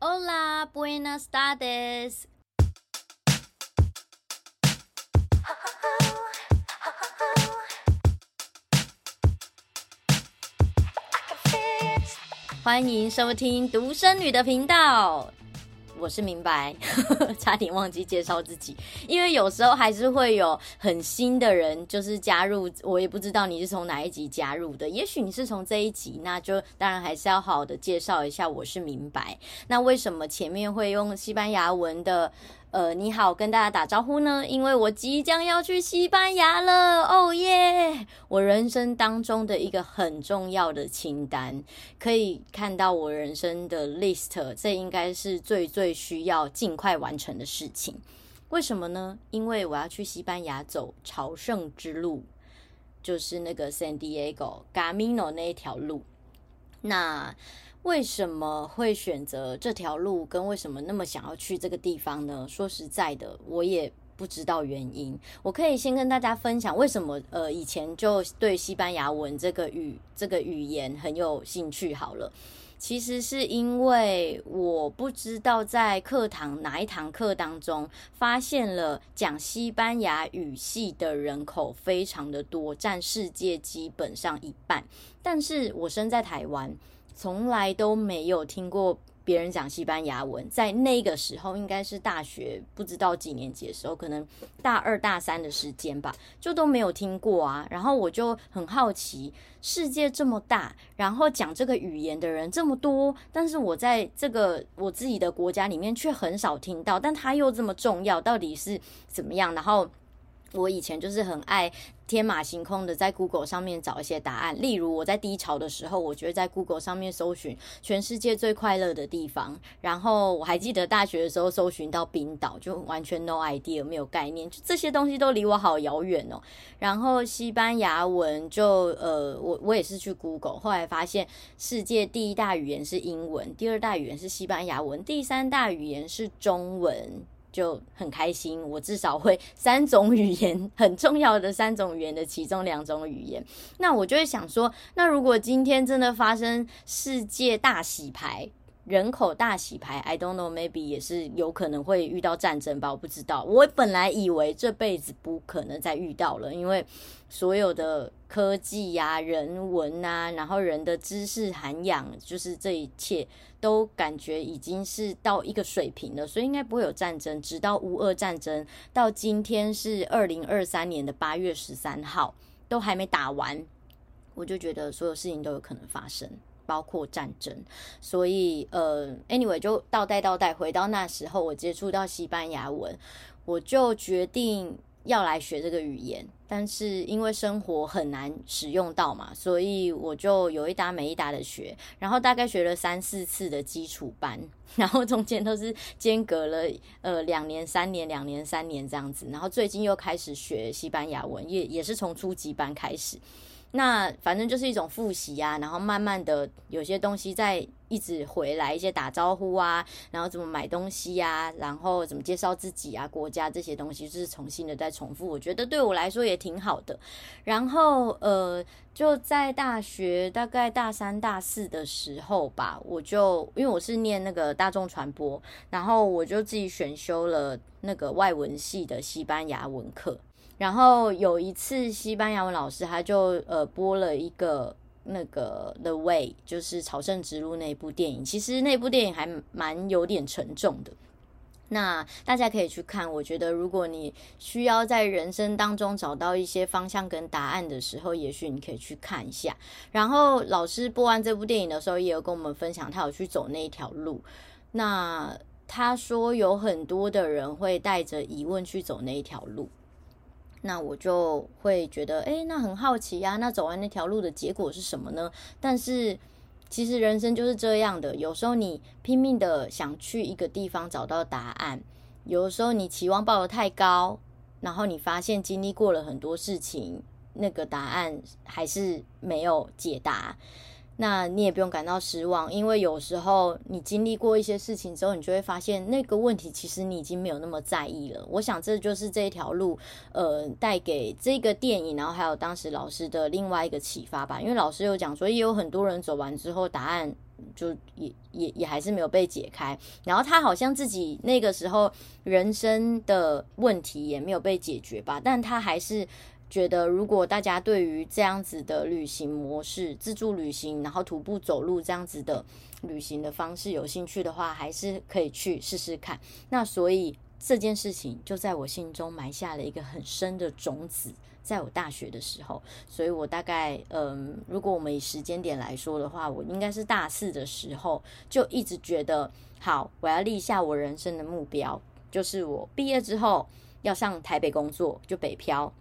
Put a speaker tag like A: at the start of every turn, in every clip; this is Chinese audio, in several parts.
A: Hola, buenas tardes。欢迎收听独生女的频道。我是明白，差点忘记介绍自己，因为有时候还是会有很新的人，就是加入，我也不知道你是从哪一集加入的，也许你是从这一集，那就当然还是要好好的介绍一下，我是明白。那为什么前面会用西班牙文的？呃，你好，跟大家打招呼呢，因为我即将要去西班牙了，哦耶！我人生当中的一个很重要的清单，可以看到我人生的 list，这应该是最最需要尽快完成的事情。为什么呢？因为我要去西班牙走朝圣之路，就是那个 San Diego Camino 那一条路。那为什么会选择这条路？跟为什么那么想要去这个地方呢？说实在的，我也不知道原因。我可以先跟大家分享为什么呃以前就对西班牙文这个语这个语言很有兴趣。好了，其实是因为我不知道在课堂哪一堂课当中发现了讲西班牙语系的人口非常的多，占世界基本上一半。但是我生在台湾。从来都没有听过别人讲西班牙文，在那个时候应该是大学不知道几年级的时候，可能大二大三的时间吧，就都没有听过啊。然后我就很好奇，世界这么大，然后讲这个语言的人这么多，但是我在这个我自己的国家里面却很少听到，但它又这么重要，到底是怎么样？然后。我以前就是很爱天马行空的在 Google 上面找一些答案，例如我在低潮的时候，我觉得在 Google 上面搜寻全世界最快乐的地方，然后我还记得大学的时候搜寻到冰岛，就完全 no idea 没有概念，就这些东西都离我好遥远哦。然后西班牙文就呃，我我也是去 Google，后来发现世界第一大语言是英文，第二大语言是西班牙文，第三大语言是中文。就很开心，我至少会三种语言，很重要的三种语言的其中两种语言。那我就会想说，那如果今天真的发生世界大洗牌，人口大洗牌，I don't know，maybe 也是有可能会遇到战争吧，我不知道。我本来以为这辈子不可能再遇到了，因为所有的科技呀、人文啊，然后人的知识涵养，就是这一切都感觉已经是到一个水平了，所以应该不会有战争。直到乌俄战争到今天是二零二三年的八月十三号，都还没打完，我就觉得所有事情都有可能发生。包括战争，所以呃，anyway 就倒带倒带回到那时候，我接触到西班牙文，我就决定要来学这个语言。但是因为生活很难使用到嘛，所以我就有一搭没一搭的学，然后大概学了三四次的基础班，然后中间都是间隔了呃两年、三年、两年、三年这样子，然后最近又开始学西班牙文，也也是从初级班开始。那反正就是一种复习啊，然后慢慢的有些东西在一直回来，一些打招呼啊，然后怎么买东西呀、啊，然后怎么介绍自己啊，国家这些东西就是重新的再重复，我觉得对我来说也挺好的。然后呃，就在大学大概大三大四的时候吧，我就因为我是念那个大众传播，然后我就自己选修了那个外文系的西班牙文课。然后有一次，西班牙文老师他就呃播了一个那个《The Way》，就是《朝圣之路》那部电影。其实那部电影还蛮有点沉重的，那大家可以去看。我觉得如果你需要在人生当中找到一些方向跟答案的时候，也许你可以去看一下。然后老师播完这部电影的时候，也有跟我们分享他有去走那一条路。那他说有很多的人会带着疑问去走那一条路。那我就会觉得，哎，那很好奇呀。那走完那条路的结果是什么呢？但是其实人生就是这样的，有时候你拼命的想去一个地方找到答案，有时候你期望抱得太高，然后你发现经历过了很多事情，那个答案还是没有解答。那你也不用感到失望，因为有时候你经历过一些事情之后，你就会发现那个问题其实你已经没有那么在意了。我想这就是这一条路，呃，带给这个电影，然后还有当时老师的另外一个启发吧。因为老师有讲说，也有很多人走完之后，答案就也也也还是没有被解开。然后他好像自己那个时候人生的问题也没有被解决吧，但他还是觉得，如果大家对于这样子的旅行模式，自助旅行，然后徒步走路这样子的旅行的方式有兴趣的话，还是可以去试试看。那所以。这件事情就在我心中埋下了一个很深的种子，在我大学的时候，所以我大概嗯，如果我们以时间点来说的话，我应该是大四的时候就一直觉得，好，我要立下我人生的目标，就是我毕业之后要上台北工作，就北漂。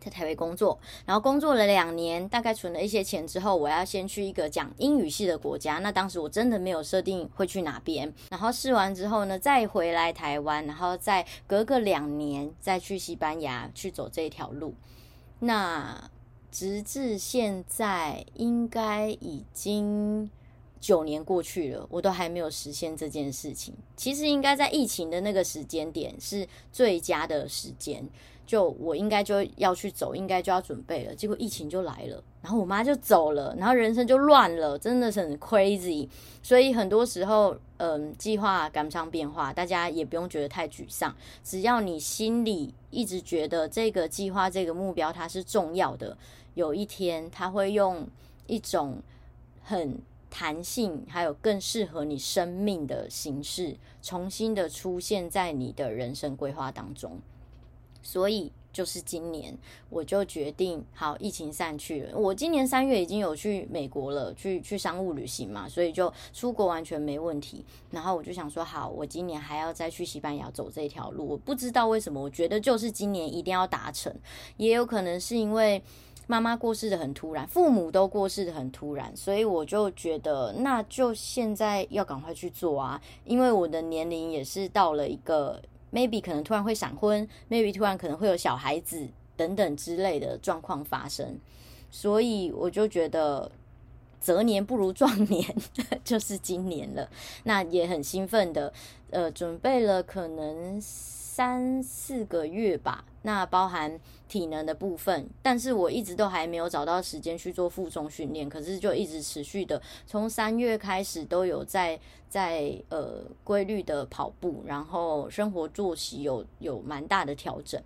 A: 在台北工作，然后工作了两年，大概存了一些钱之后，我要先去一个讲英语系的国家。那当时我真的没有设定会去哪边，然后试完之后呢，再回来台湾，然后再隔个两年再去西班牙去走这条路。那直至现在，应该已经九年过去了，我都还没有实现这件事情。其实应该在疫情的那个时间点是最佳的时间。就我应该就要去走，应该就要准备了，结果疫情就来了，然后我妈就走了，然后人生就乱了，真的是很 crazy。所以很多时候，嗯，计划赶不上变化，大家也不用觉得太沮丧。只要你心里一直觉得这个计划、这个目标它是重要的，有一天它会用一种很弹性，还有更适合你生命的形式，重新的出现在你的人生规划当中。所以就是今年，我就决定，好，疫情散去了。我今年三月已经有去美国了，去去商务旅行嘛，所以就出国完全没问题。然后我就想说，好，我今年还要再去西班牙走这条路。我不知道为什么，我觉得就是今年一定要达成。也有可能是因为妈妈过世的很突然，父母都过世的很突然，所以我就觉得，那就现在要赶快去做啊，因为我的年龄也是到了一个。maybe 可能突然会闪婚，maybe 突然可能会有小孩子等等之类的状况发生，所以我就觉得择年不如撞年，就是今年了。那也很兴奋的，呃，准备了可能三四个月吧。那包含体能的部分，但是我一直都还没有找到时间去做负重训练，可是就一直持续的，从三月开始都有在在呃规律的跑步，然后生活作息有有蛮大的调整，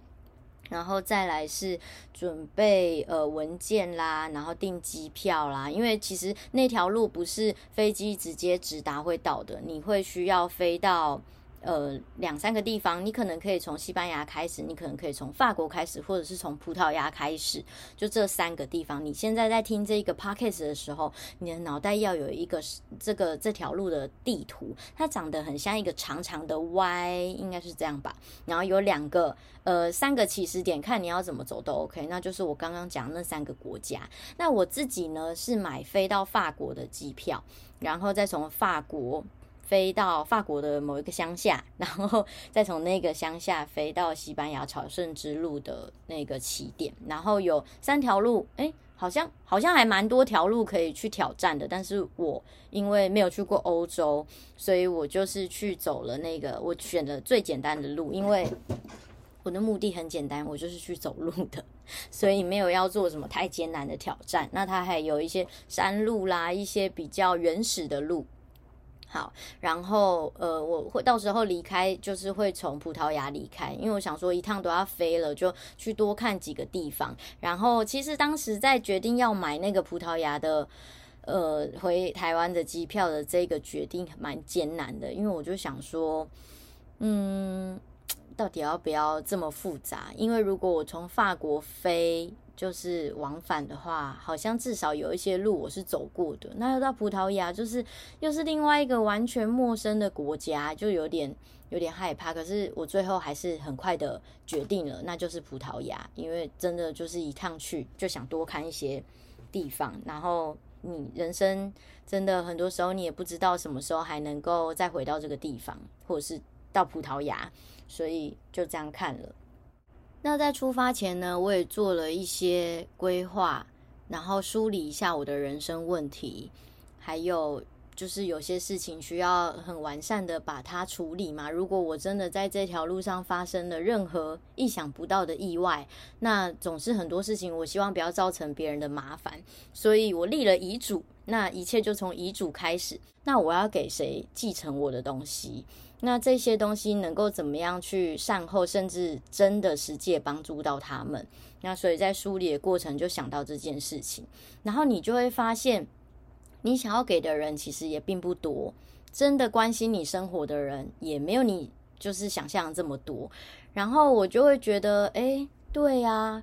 A: 然后再来是准备呃文件啦，然后订机票啦，因为其实那条路不是飞机直接直达会到的，你会需要飞到。呃，两三个地方，你可能可以从西班牙开始，你可能可以从法国开始，或者是从葡萄牙开始，就这三个地方。你现在在听这个 podcast 的时候，你的脑袋要有一个这个这条路的地图，它长得很像一个长长的 Y，应该是这样吧。然后有两个呃三个起始点，看你要怎么走都 OK。那就是我刚刚讲那三个国家。那我自己呢是买飞到法国的机票，然后再从法国。飞到法国的某一个乡下，然后 再从那个乡下飞到西班牙朝圣之路的那个起点，然后有三条路，诶，好像好像还蛮多条路可以去挑战的。但是我因为没有去过欧洲，所以我就是去走了那个我选了最简单的路，因为我的目的很简单，我就是去走路的，所以没有要做什么太艰难的挑战。那它还有一些山路啦，一些比较原始的路。好，然后呃，我会到时候离开，就是会从葡萄牙离开，因为我想说一趟都要飞了，就去多看几个地方。然后其实当时在决定要买那个葡萄牙的呃回台湾的机票的这个决定蛮艰难的，因为我就想说，嗯，到底要不要这么复杂？因为如果我从法国飞。就是往返的话，好像至少有一些路我是走过的。那要到葡萄牙，就是又是另外一个完全陌生的国家，就有点有点害怕。可是我最后还是很快的决定了，那就是葡萄牙，因为真的就是一趟去就想多看一些地方。然后你人生真的很多时候你也不知道什么时候还能够再回到这个地方，或者是到葡萄牙，所以就这样看了。那在出发前呢，我也做了一些规划，然后梳理一下我的人生问题，还有就是有些事情需要很完善的把它处理嘛。如果我真的在这条路上发生了任何意想不到的意外，那总是很多事情我希望不要造成别人的麻烦，所以我立了遗嘱。那一切就从遗嘱开始。那我要给谁继承我的东西？那这些东西能够怎么样去善后，甚至真的实际帮助到他们？那所以在梳理的过程就想到这件事情，然后你就会发现，你想要给的人其实也并不多，真的关心你生活的人也没有你就是想象这么多。然后我就会觉得，哎，对呀，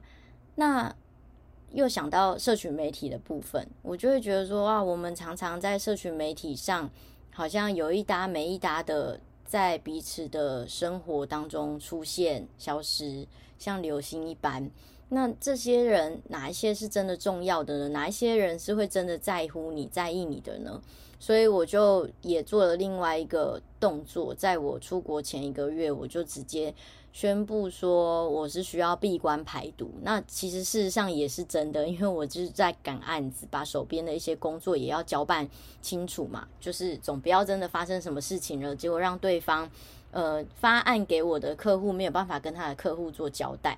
A: 那。又想到社群媒体的部分，我就会觉得说啊，我们常常在社群媒体上，好像有一搭没一搭的在彼此的生活当中出现、消失，像流星一般。那这些人哪一些是真的重要的呢？哪一些人是会真的在乎你、在意你的呢？所以我就也做了另外一个动作，在我出国前一个月，我就直接。宣布说我是需要闭关排毒，那其实事实上也是真的，因为我就是在赶案子，把手边的一些工作也要交办清楚嘛，就是总不要真的发生什么事情了，结果让对方呃发案给我的客户没有办法跟他的客户做交代，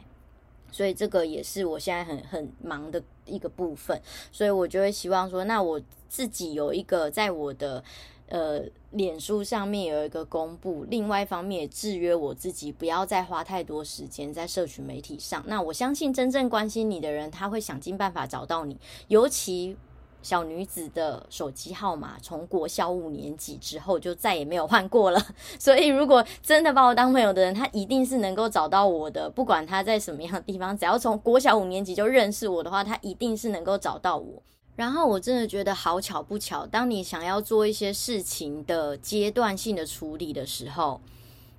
A: 所以这个也是我现在很很忙的一个部分，所以我就会希望说，那我自己有一个在我的。呃，脸书上面有一个公布，另外一方面也制约我自己，不要再花太多时间在社群媒体上。那我相信真正关心你的人，他会想尽办法找到你。尤其小女子的手机号码，从国小五年级之后就再也没有换过了。所以，如果真的把我当朋友的人，他一定是能够找到我的，不管他在什么样的地方，只要从国小五年级就认识我的话，他一定是能够找到我。然后我真的觉得好巧不巧，当你想要做一些事情的阶段性的处理的时候，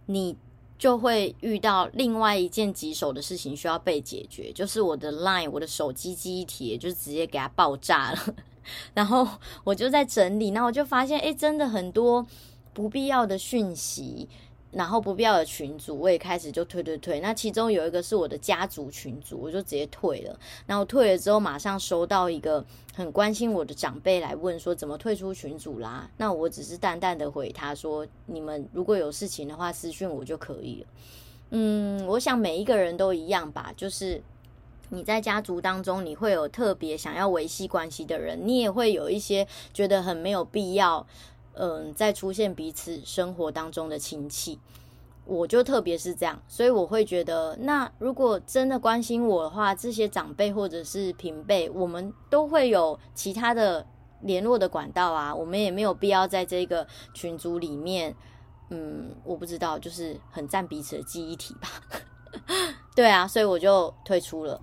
A: 你就会遇到另外一件棘手的事情需要被解决，就是我的 Line，我的手机记忆体就直接给它爆炸了。然后我就在整理，然后我就发现，诶，真的很多不必要的讯息。然后不必要的群组，我也开始就退退退。那其中有一个是我的家族群组，我就直接退了。然后退了之后，马上收到一个很关心我的长辈来问说怎么退出群组啦。那我只是淡淡的回他说：你们如果有事情的话，私讯我就可以了。嗯，我想每一个人都一样吧，就是你在家族当中，你会有特别想要维系关系的人，你也会有一些觉得很没有必要。嗯，在出现彼此生活当中的亲戚，我就特别是这样，所以我会觉得，那如果真的关心我的话，这些长辈或者是平辈，我们都会有其他的联络的管道啊，我们也没有必要在这个群组里面，嗯，我不知道，就是很占彼此的记忆体吧。对啊，所以我就退出了。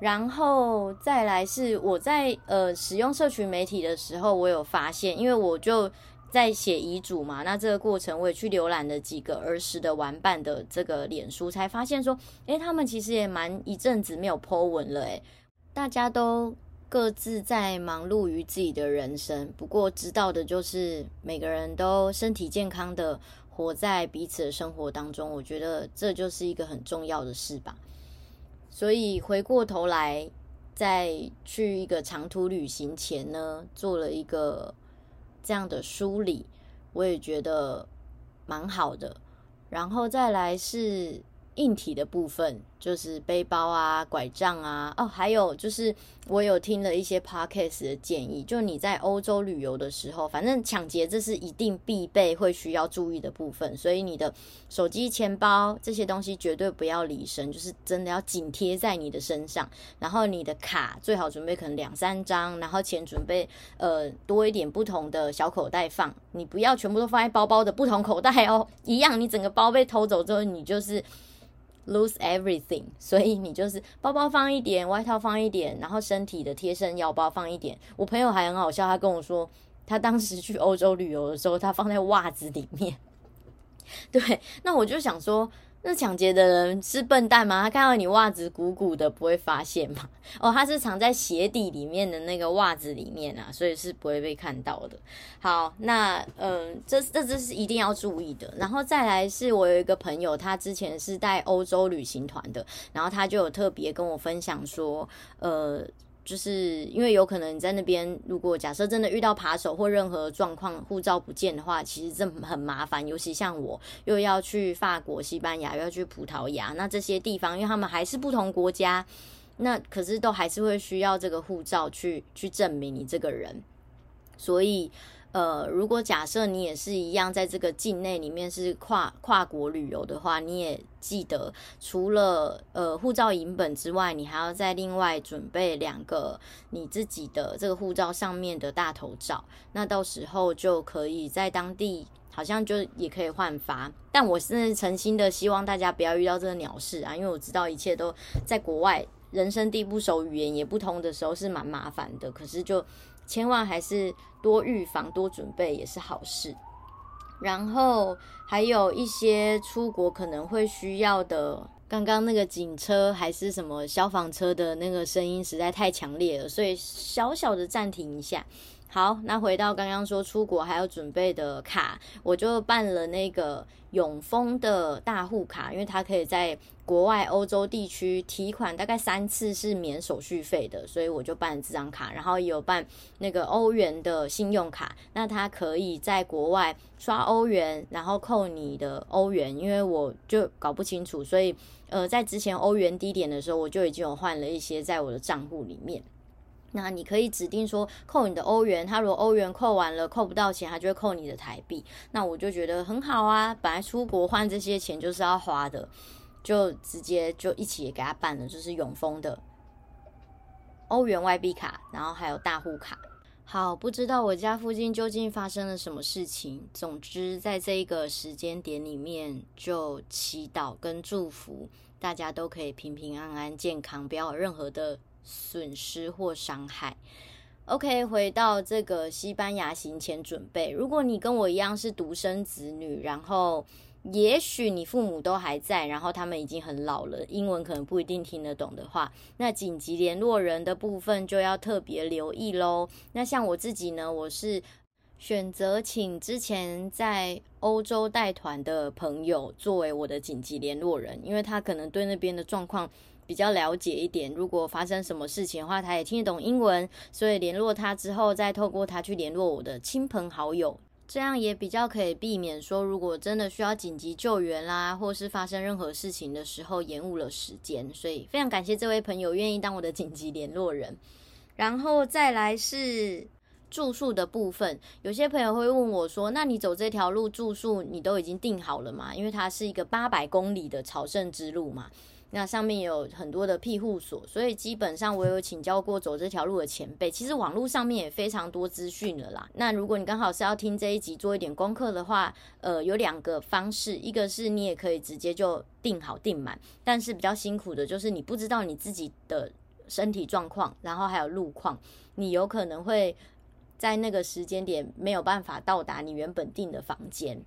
A: 然后再来是我在呃使用社群媒体的时候，我有发现，因为我就。在写遗嘱嘛，那这个过程我也去浏览了几个儿时的玩伴的这个脸书，才发现说，诶，他们其实也蛮一阵子没有 po 文了，诶，大家都各自在忙碌于自己的人生。不过知道的就是，每个人都身体健康的活在彼此的生活当中，我觉得这就是一个很重要的事吧。所以回过头来，在去一个长途旅行前呢，做了一个。这样的梳理，我也觉得蛮好的。然后再来是硬体的部分。就是背包啊、拐杖啊，哦，还有就是我有听了一些 podcast 的建议，就你在欧洲旅游的时候，反正抢劫这是一定必备会需要注意的部分，所以你的手机、钱包这些东西绝对不要离身，就是真的要紧贴在你的身上。然后你的卡最好准备可能两三张，然后钱准备呃多一点不同的小口袋放，你不要全部都放在包包的不同口袋哦，一样你整个包被偷走之后，你就是。Lose everything，所以你就是包包放一点，外套放一点，然后身体的贴身腰包放一点。我朋友还很好笑，他跟我说，他当时去欧洲旅游的时候，他放在袜子里面。对，那我就想说。那抢劫的人是笨蛋吗？他看到你袜子鼓鼓的，不会发现吗？哦，他是藏在鞋底里面的那个袜子里面啊，所以是不会被看到的。好，那嗯，这这这是一定要注意的。然后再来是我有一个朋友，他之前是带欧洲旅行团的，然后他就有特别跟我分享说，呃。就是因为有可能你在那边，如果假设真的遇到扒手或任何状况，护照不见的话，其实这很麻烦。尤其像我又要去法国、西班牙，又要去葡萄牙，那这些地方，因为他们还是不同国家，那可是都还是会需要这个护照去去证明你这个人，所以。呃，如果假设你也是一样，在这个境内里面是跨跨国旅游的话，你也记得除了呃护照影本之外，你还要再另外准备两个你自己的这个护照上面的大头照。那到时候就可以在当地好像就也可以换发。但我是诚心的希望大家不要遇到这个鸟事啊，因为我知道一切都在国外，人生地不熟，语言也不通的时候是蛮麻烦的。可是就。千万还是多预防、多准备也是好事。然后还有一些出国可能会需要的，刚刚那个警车还是什么消防车的那个声音实在太强烈了，所以小小的暂停一下。好，那回到刚刚说出国还要准备的卡，我就办了那个永丰的大户卡，因为它可以在国外欧洲地区提款大概三次是免手续费的，所以我就办了这张卡。然后也有办那个欧元的信用卡，那它可以在国外刷欧元，然后扣你的欧元，因为我就搞不清楚，所以呃，在之前欧元低点的时候，我就已经有换了一些在我的账户里面。那你可以指定说扣你的欧元，他如果欧元扣完了扣不到钱，他就会扣你的台币。那我就觉得很好啊，本来出国换这些钱就是要花的，就直接就一起也给他办了，就是永丰的欧元外币卡，然后还有大户卡。好，不知道我家附近究竟发生了什么事情。总之，在这一个时间点里面，就祈祷跟祝福大家都可以平平安安、健康，不要有任何的。损失或伤害。OK，回到这个西班牙行前准备。如果你跟我一样是独生子女，然后也许你父母都还在，然后他们已经很老了，英文可能不一定听得懂的话，那紧急联络人的部分就要特别留意喽。那像我自己呢，我是选择请之前在欧洲带团的朋友作为我的紧急联络人，因为他可能对那边的状况。比较了解一点，如果发生什么事情的话，他也听得懂英文，所以联络他之后，再透过他去联络我的亲朋好友，这样也比较可以避免说，如果真的需要紧急救援啦，或是发生任何事情的时候延误了时间。所以非常感谢这位朋友愿意当我的紧急联络人。然后再来是住宿的部分，有些朋友会问我说：“那你走这条路住宿，你都已经订好了吗？”因为它是一个八百公里的朝圣之路嘛。那上面有很多的庇护所，所以基本上我有请教过走这条路的前辈。其实网络上面也非常多资讯了啦。那如果你刚好是要听这一集做一点功课的话，呃，有两个方式，一个是你也可以直接就订好订满，但是比较辛苦的就是你不知道你自己的身体状况，然后还有路况，你有可能会在那个时间点没有办法到达你原本订的房间。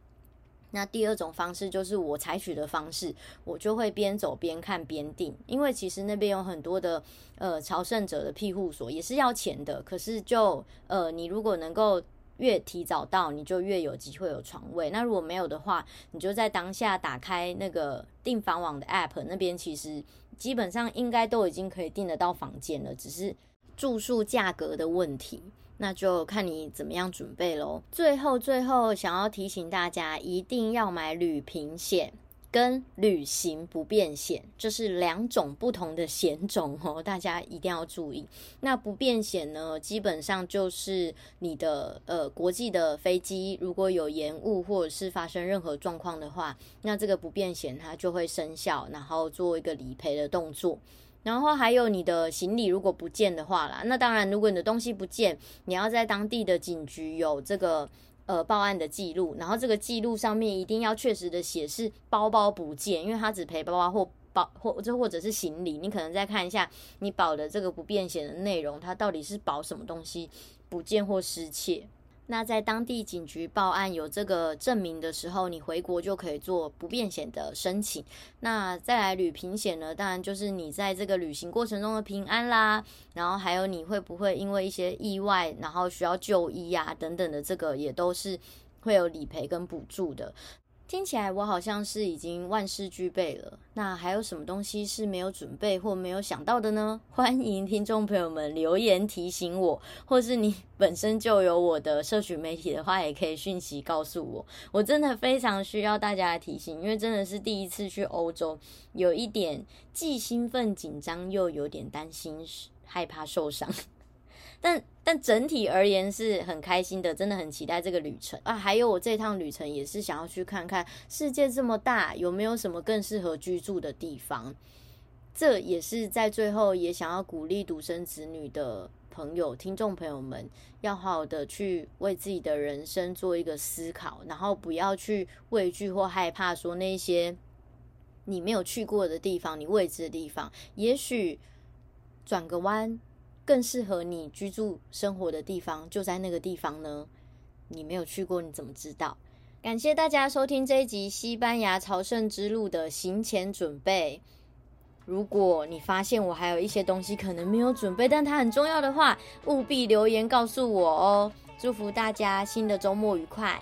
A: 那第二种方式就是我采取的方式，我就会边走边看边订，因为其实那边有很多的呃朝圣者的庇护所也是要钱的，可是就呃你如果能够越提早到，你就越有机会有床位。那如果没有的话，你就在当下打开那个订房网的 app，那边其实基本上应该都已经可以订得到房间了，只是住宿价格的问题。那就看你怎么样准备喽。最后，最后想要提醒大家，一定要买旅平险跟旅行不便险，这是两种不同的险种哦，大家一定要注意。那不便险呢，基本上就是你的呃国际的飞机如果有延误或者是发生任何状况的话，那这个不便险它就会生效，然后做一个理赔的动作。然后还有你的行李如果不见的话啦，那当然如果你的东西不见，你要在当地的警局有这个呃报案的记录，然后这个记录上面一定要确实的写是包包不见，因为他只赔包包或包或这或者是行李，你可能再看一下你保的这个不便险的内容，它到底是保什么东西不见或失窃。那在当地警局报案有这个证明的时候，你回国就可以做不便险的申请。那再来旅平险呢？当然就是你在这个旅行过程中的平安啦，然后还有你会不会因为一些意外，然后需要就医啊等等的，这个也都是会有理赔跟补助的。听起来我好像是已经万事俱备了，那还有什么东西是没有准备或没有想到的呢？欢迎听众朋友们留言提醒我，或是你 本身就有我的社群媒体的话，也可以讯息告诉我。我真的非常需要大家的提醒，因为真的是第一次去欧洲，有一点既兴奋紧张，又有点担心害怕受伤。但但整体而言是很开心的，真的很期待这个旅程啊！还有我这趟旅程也是想要去看看世界这么大，有没有什么更适合居住的地方。这也是在最后也想要鼓励独生子女的朋友、听众朋友们，要好好的去为自己的人生做一个思考，然后不要去畏惧或害怕说那些你没有去过的地方、你未知的地方，也许转个弯。更适合你居住生活的地方就在那个地方呢？你没有去过，你怎么知道？感谢大家收听这一集西班牙朝圣之路的行前准备。如果你发现我还有一些东西可能没有准备，但它很重要的话，务必留言告诉我哦。祝福大家新的周末愉快！